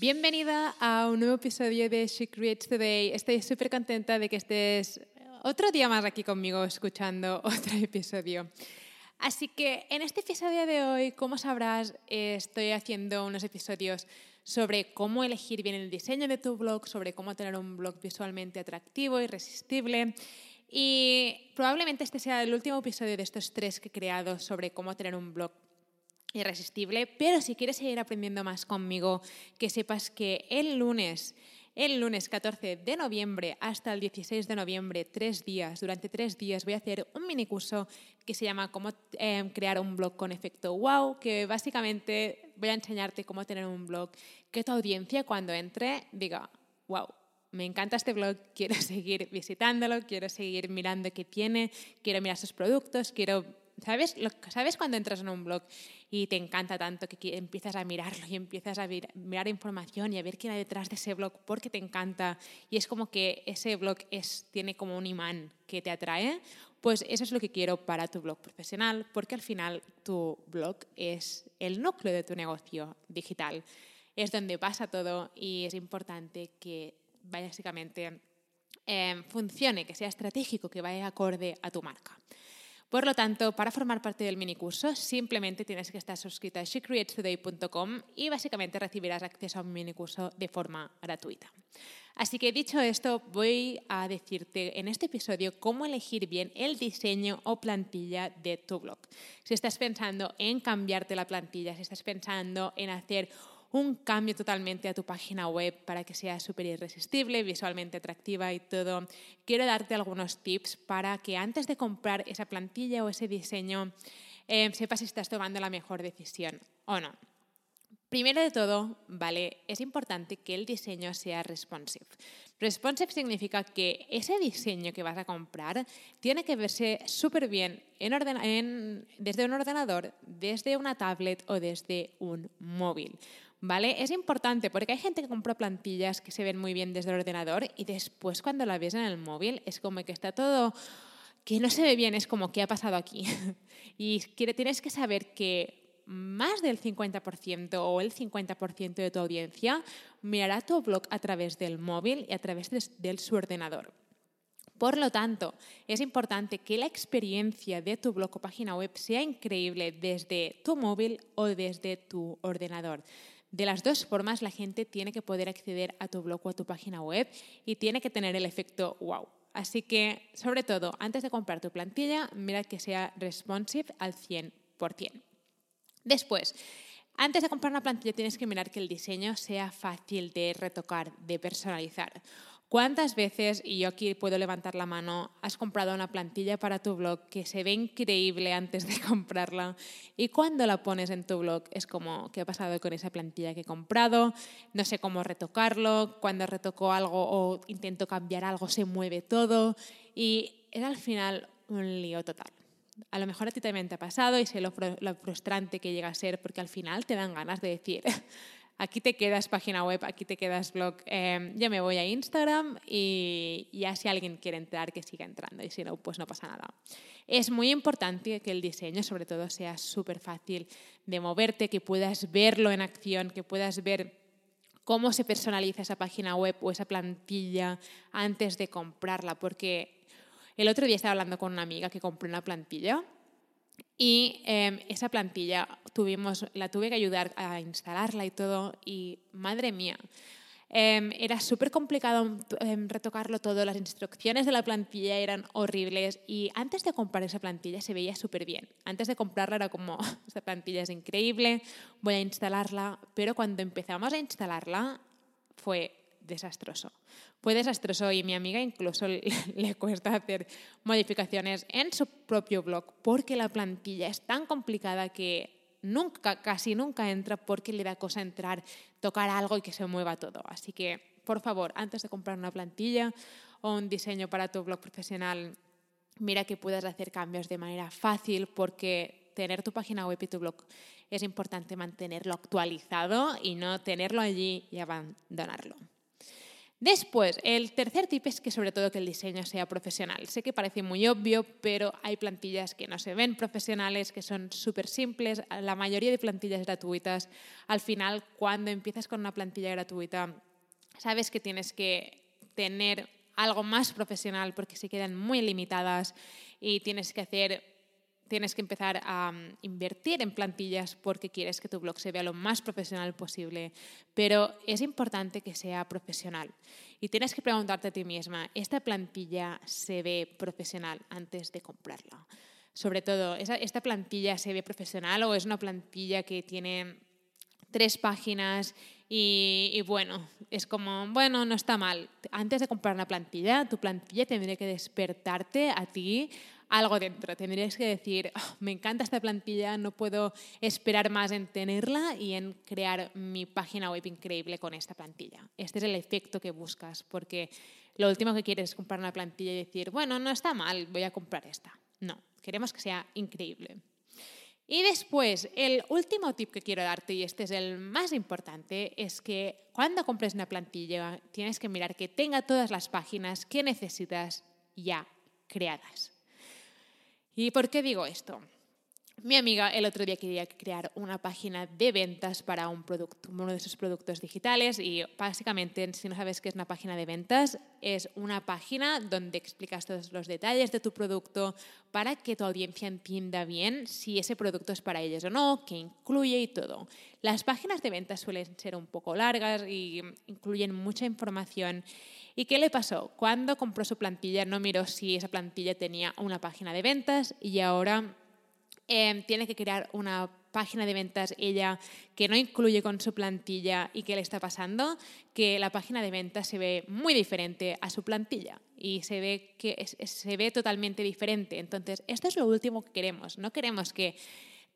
Bienvenida a un nuevo episodio de She Creates Today. Estoy súper contenta de que estés otro día más aquí conmigo escuchando otro episodio. Así que en este episodio de hoy, como sabrás, estoy haciendo unos episodios sobre cómo elegir bien el diseño de tu blog, sobre cómo tener un blog visualmente atractivo, irresistible. Y probablemente este sea el último episodio de estos tres que he creado sobre cómo tener un blog irresistible, pero si quieres seguir aprendiendo más conmigo, que sepas que el lunes, el lunes 14 de noviembre hasta el 16 de noviembre, tres días, durante tres días voy a hacer un mini curso que se llama Cómo em, crear un blog con efecto wow, que básicamente voy a enseñarte cómo tener un blog que tu audiencia cuando entre diga, wow, me encanta este blog, quiero seguir visitándolo, quiero seguir mirando qué tiene, quiero mirar sus productos, quiero ¿Sabes? ¿Sabes cuando entras en un blog y te encanta tanto que empiezas a mirarlo y empiezas a mirar información y a ver quién hay detrás de ese blog porque te encanta y es como que ese blog es, tiene como un imán que te atrae? Pues eso es lo que quiero para tu blog profesional porque al final tu blog es el núcleo de tu negocio digital. Es donde pasa todo y es importante que básicamente eh, funcione, que sea estratégico, que vaya acorde a tu marca. Por lo tanto, para formar parte del minicurso, simplemente tienes que estar suscrita a shecreatestoday.com y básicamente recibirás acceso a un minicurso de forma gratuita. Así que dicho esto, voy a decirte en este episodio cómo elegir bien el diseño o plantilla de tu blog. Si estás pensando en cambiarte la plantilla, si estás pensando en hacer un cambio totalmente a tu página web para que sea súper irresistible, visualmente atractiva y todo. Quiero darte algunos tips para que antes de comprar esa plantilla o ese diseño eh, sepas si estás tomando la mejor decisión o no. Primero de todo, ¿vale? Es importante que el diseño sea responsive. Responsive significa que ese diseño que vas a comprar tiene que verse súper bien desde un ordenador, desde una tablet o desde un móvil. ¿Vale? Es importante porque hay gente que compra plantillas que se ven muy bien desde el ordenador y después cuando la ves en el móvil es como que está todo que no se ve bien, es como ¿qué ha pasado aquí? y tienes que saber que más del 50% o el 50% de tu audiencia mirará tu blog a través del móvil y a través de su ordenador. Por lo tanto, es importante que la experiencia de tu blog o página web sea increíble desde tu móvil o desde tu ordenador. De las dos formas, la gente tiene que poder acceder a tu blog o a tu página web y tiene que tener el efecto wow. Así que, sobre todo, antes de comprar tu plantilla, mira que sea responsive al 100%. Después, antes de comprar una plantilla tienes que mirar que el diseño sea fácil de retocar, de personalizar. ¿Cuántas veces, y yo aquí puedo levantar la mano, has comprado una plantilla para tu blog que se ve increíble antes de comprarla y cuando la pones en tu blog es como, ¿qué ha pasado con esa plantilla que he comprado? No sé cómo retocarlo, cuando retoco algo o intento cambiar algo se mueve todo y es al final un lío total. A lo mejor a ti también te ha pasado y sé lo frustrante que llega a ser porque al final te dan ganas de decir aquí te quedas página web, aquí te quedas blog, eh, yo me voy a Instagram y ya si alguien quiere entrar, que siga entrando. Y si no, pues no pasa nada. Es muy importante que el diseño sobre todo sea súper fácil de moverte, que puedas verlo en acción, que puedas ver cómo se personaliza esa página web o esa plantilla antes de comprarla, porque el otro día estaba hablando con una amiga que compró una plantilla y em, esa plantilla tuvimos, la tuve que ayudar a instalarla y todo. Y madre mía, em, era súper complicado em, retocarlo todo. Las instrucciones de la plantilla eran horribles. Y antes de comprar esa plantilla se veía súper bien. Antes de comprarla era como, esta plantilla es increíble, voy a instalarla. Pero cuando empezamos a instalarla fue desastroso. Fue desastroso y mi amiga incluso le cuesta hacer modificaciones en su propio blog porque la plantilla es tan complicada que nunca, casi nunca entra porque le da cosa entrar, tocar algo y que se mueva todo. Así que, por favor, antes de comprar una plantilla o un diseño para tu blog profesional, mira que puedas hacer cambios de manera fácil porque tener tu página web y tu blog es importante mantenerlo actualizado y no tenerlo allí y abandonarlo. Después, el tercer tip es que sobre todo que el diseño sea profesional. Sé que parece muy obvio, pero hay plantillas que no se ven profesionales, que son súper simples. La mayoría de plantillas gratuitas, al final, cuando empiezas con una plantilla gratuita, sabes que tienes que tener algo más profesional porque se quedan muy limitadas y tienes que hacer tienes que empezar a mm, invertir en plantillas porque quieres que tu blog se vea lo más profesional posible, pero es importante que sea profesional. Y tienes que preguntarte a ti misma, ¿esta plantilla se ve profesional antes de comprarla? Sobre todo, ¿esta plantilla se ve profesional o es una plantilla que tiene tres páginas y, y, bueno, es como, bueno, no está mal. Antes de comprar una plantilla, tu plantilla tendría que despertarte a ti algo dentro. Tendrías que decir, oh, me encanta esta plantilla, no puedo esperar más en tenerla y en crear mi página web increíble con esta plantilla. Este es el efecto que buscas, porque lo último que quieres es comprar una plantilla y decir, bueno, no está mal, voy a comprar esta. No, queremos que sea increíble. Y después, el último tip que quiero darte, y este es el más importante, es que cuando compres una plantilla tienes que mirar que tenga todas las páginas que necesitas ya creadas. ¿Y por qué digo esto? Mi amiga el otro día quería crear una página de ventas para un producto, uno de sus productos digitales y básicamente, si no sabes qué es una página de ventas, es una página donde explicas todos los detalles de tu producto para que tu audiencia entienda bien si ese producto es para ellos o no, qué incluye y todo. Las páginas de ventas suelen ser un poco largas y incluyen mucha información ¿Y qué le pasó? Cuando compró su plantilla no miró si esa plantilla tenía una página de ventas y ahora em, tiene que crear una página de ventas ella que no incluye con su plantilla y qué le está pasando, que la página de ventas se ve muy diferente a su plantilla y se ve que se ve totalmente diferente. Entonces, esto es lo último que queremos. No queremos que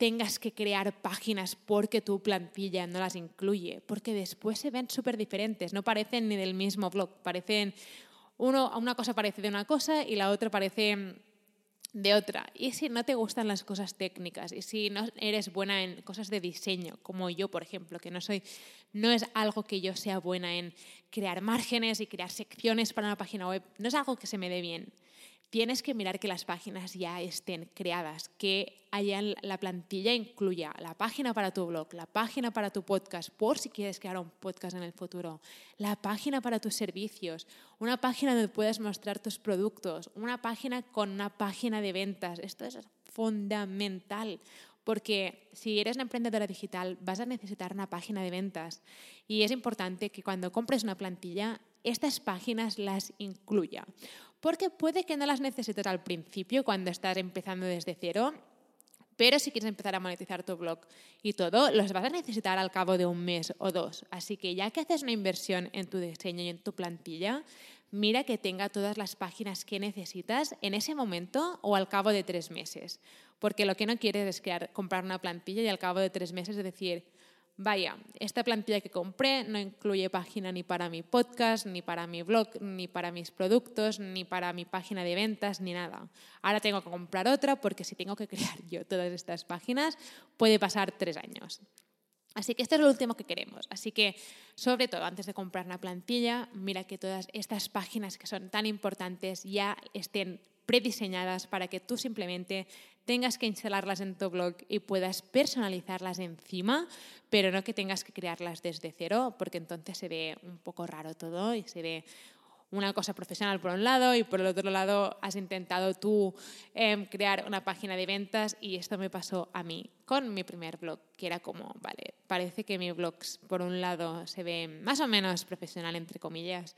tengas que crear páginas porque tu plantilla no las incluye, porque después se ven súper diferentes, no parecen ni del mismo blog, parecen, uno, una cosa parece de una cosa y la otra parece de otra. Y si no te gustan las cosas técnicas y si no eres buena en cosas de diseño, como yo, por ejemplo, que no soy, no es algo que yo sea buena en crear márgenes y crear secciones para una página web, no es algo que se me dé bien tienes que mirar que las páginas ya estén creadas, que haya la plantilla incluya la página para tu blog, la página para tu podcast, por si quieres crear un podcast en el futuro, la página para tus servicios, una página donde puedas mostrar tus productos, una página con una página de ventas. Esto es fundamental. Porque si eres una emprendedora digital vas a necesitar una página de ventas y es importante que cuando compres una plantilla estas páginas las incluya porque puede que no las necesites al principio cuando estás empezando desde cero, pero si quieres empezar a monetizar tu blog y todo, los vas a necesitar al cabo de un mes o dos. Así que ya que haces una inversión en tu diseño y en tu plantilla, mira que tenga todas las páginas que necesitas en ese momento o al cabo de tres meses. Porque lo que no quieres es comprar una plantilla y al cabo de tres meses decir, vaya, esta plantilla que compré no incluye página ni para mi podcast, ni para mi blog, ni para mis productos, ni para mi página de ventas, ni nada. Ahora tengo que comprar otra porque si tengo que crear yo todas estas páginas, puede pasar tres años. Así que esto es lo último que queremos. Así que, sobre todo, antes de comprar una plantilla, mira que todas estas páginas que son tan importantes ya estén prediseñadas para que tú simplemente tengas que instalarlas en tu blog y puedas personalizarlas encima, pero no que tengas que crearlas desde cero, porque entonces se ve un poco raro todo y se ve una cosa profesional por un lado y por el otro lado has intentado tú em, crear una página de ventas y esto me pasó a mí con mi primer blog, que era como, vale, parece que mi blog por un lado se ve más o menos profesional, entre comillas,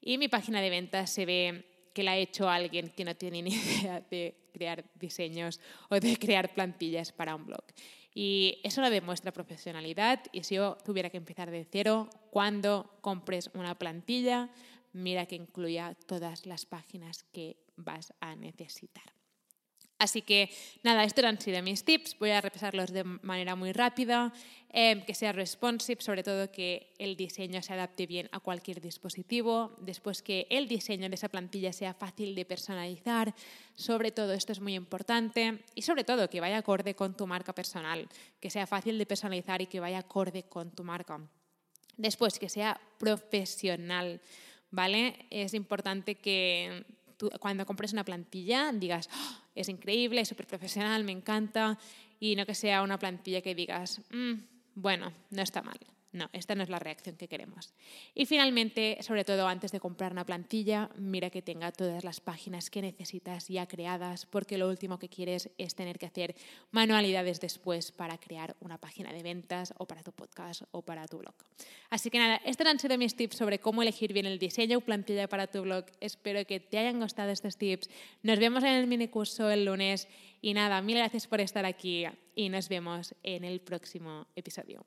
y mi página de ventas se ve que la ha hecho alguien que no tiene ni idea de crear diseños o de crear plantillas para un blog. Y eso no demuestra profesionalidad y si yo tuviera que empezar de cero, cuando compres una plantilla, mira que incluya todas las páginas que vas a necesitar. Así que nada, estos han sido mis tips. Voy a repasarlos de manera muy rápida. Em, que sea responsive, sobre todo que el diseño se adapte bien a cualquier dispositivo. Después que el diseño de esa plantilla sea fácil de personalizar. Sobre todo esto es muy importante. Y sobre todo que vaya acorde con tu marca personal. Que sea fácil de personalizar y que vaya acorde con tu marca. Después que sea profesional. ¿Vale? Es importante que cuando compres una plantilla digas, ¡Oh! es increíble, es súper profesional, me encanta, y no que sea una plantilla que digas, mm, bueno, no está mal. No, esta no es la reacción que queremos. Y finalmente, sobre todo antes de comprar una plantilla, mira que tenga todas las páginas que necesitas ya creadas, porque lo último que quieres es tener que hacer manualidades después para crear una página de ventas o para tu podcast o para tu blog. Así que nada, estos han sido mis tips sobre cómo elegir bien el diseño o plantilla para tu blog. Espero que te hayan gustado estos tips. Nos vemos en el mini curso el lunes y nada, mil gracias por estar aquí y nos vemos en el próximo episodio.